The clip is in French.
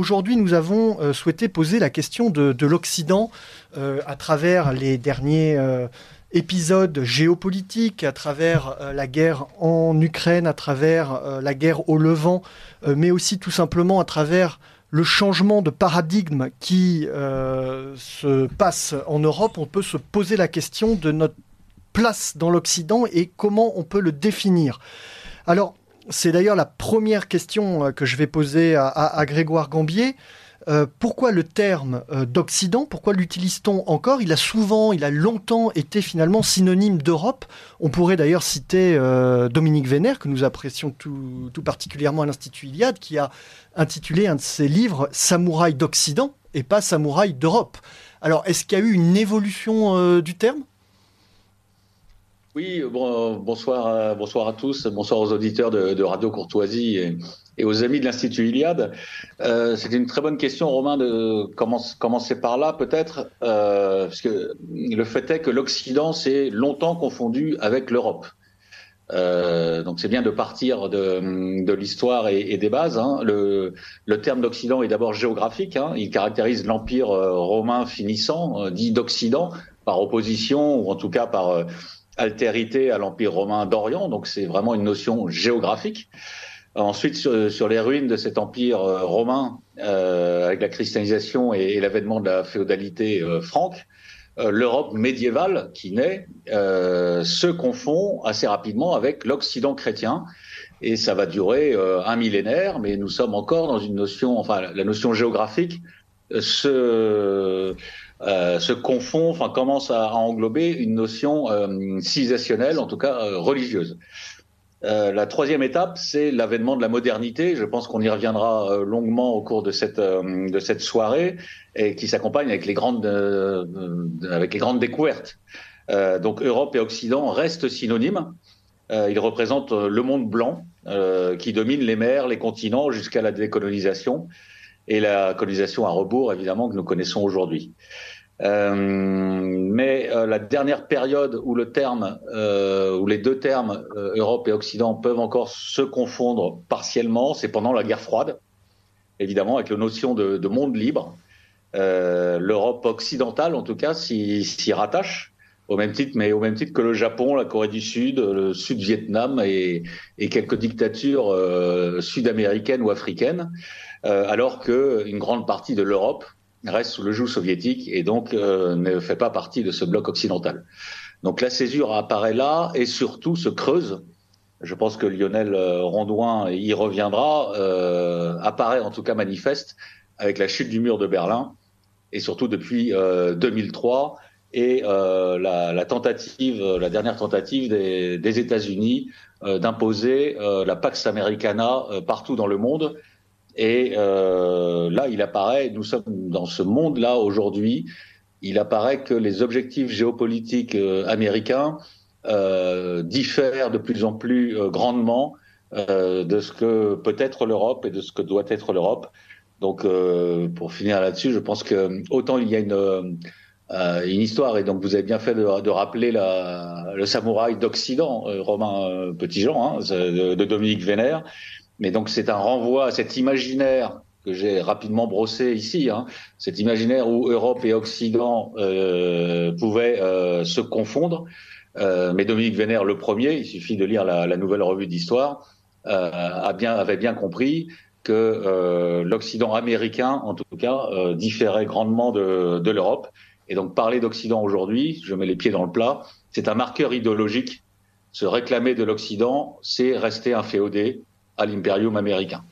Aujourd'hui, nous avons euh, souhaité poser la question de, l'Occident euh, à travers les derniers euh, épisodes géopolitiques, à travers la guerre en Ukraine, à travers la guerre au Levant, mais aussi tout simplement à travers le changement de paradigme qui se passe en Europe. On peut se poser la question de notre place dans l'Occident et comment on peut le définir. Alors, c'est d'ailleurs la première question euh, que je vais poser à, Grégoire Gambier. Euh, pourquoi le terme euh, d'Occident? Pourquoi l'utilise-t-on encore? Il a souvent, il a longtemps été finalement synonyme d'Europe. On pourrait d'ailleurs citer Dominique Vénère, que nous apprécions tout, particulièrement à l'Institut Iliade, qui a intitulé un de ses livres Samouraï d'Occident et pas Samouraï d'Europe. Alors, est-ce qu'il y a eu une évolution du terme? Oui, bonsoir, bonsoir à tous, bonsoir aux auditeurs de, Radio Courtoisie et, aux amis de l'Institut Iliade. Euh, C'était une très bonne question, Romain, de commencer par là peut-être, euh, parce que le fait est que l'Occident s'est longtemps confondu avec l'Europe. Euh, donc c'est bien de partir de, l'histoire et, des bases. Hein. Le, terme d'Occident est d'abord géographique. Hein. Il caractérise l'empire euh, romain finissant, euh, dit d'Occident, par opposition ou en tout cas par altérité à l'Empire romain d'Orient, donc c'est vraiment une notion géographique. Ensuite, sur, les ruines de cet empire euh, romain, euh, avec la christianisation et, l'avènement de la féodalité euh, franque, l'Europe médiévale qui naît se confond assez rapidement avec l'Occident chrétien. Et ça va durer un millénaire, mais nous sommes encore dans une notion, enfin la notion géographique se euh, se confond, enfin commence à, englober une notion euh, civilisationnelle, en tout cas euh, religieuse. la troisième étape, c'est l'avènement de la modernité. Je pense qu'on y reviendra longuement au cours de cette de cette soirée et qui s'accompagne avec les grandes avec les grandes découvertes. donc Europe et Occident restent synonymes. ils représentent le monde blanc qui domine les mers, les continents jusqu'à la décolonisation et la colonisation à rebours, évidemment, que nous connaissons aujourd'hui. Euh, mais euh, la dernière période où le terme, euh, où les deux termes euh, Europe et Occident peuvent encore se confondre partiellement, c'est pendant la guerre froide, évidemment, avec la notion de, de monde libre. L'Europe occidentale, en tout cas, s'y rattache au même titre, mais au même titre que le Japon, la Corée du Sud, le Sud-Vietnam et, et, quelques dictatures sud-américaines ou africaines. Euh, alors qu'une grande partie de l'Europe reste sous le joug soviétique et donc euh, ne fait pas partie de ce bloc occidental. Donc la césure apparaît là et surtout se creuse. Je pense que Lionel euh, Rondouin y reviendra, apparaît en tout cas manifeste avec la chute du mur de Berlin et surtout depuis 2003 et la, tentative, la dernière tentative des États-Unis d'imposer la Pax Americana partout dans le monde et euh, là, il apparaît, nous sommes dans ce monde-là aujourd'hui, il apparaît que les objectifs géopolitiques euh, américains euh, diffèrent de plus en plus euh, grandement euh, de ce que peut être l'Europe et de ce que doit être l'Europe. Donc, pour finir là-dessus, je pense que autant il y a une une histoire, et donc vous avez bien fait de, de rappeler la, le samouraï d'Occident, Romain Petitjean, hein, de, de, Dominique Vénère, mais donc c'est un renvoi à cet imaginaire que j'ai rapidement brossé ici, hein, cet imaginaire où Europe et Occident euh, pouvaient euh, se confondre. Euh, mais Dominique Vénère, le premier, il suffit de lire la, nouvelle revue d'histoire, avait bien compris que l'Occident américain, en tout cas, différait grandement de, de l'Europe. Et donc parler d'Occident aujourd'hui, je mets les pieds dans le plat, c'est un marqueur idéologique. Se réclamer de l'Occident, c'est rester un féodé, à l'impérium américain.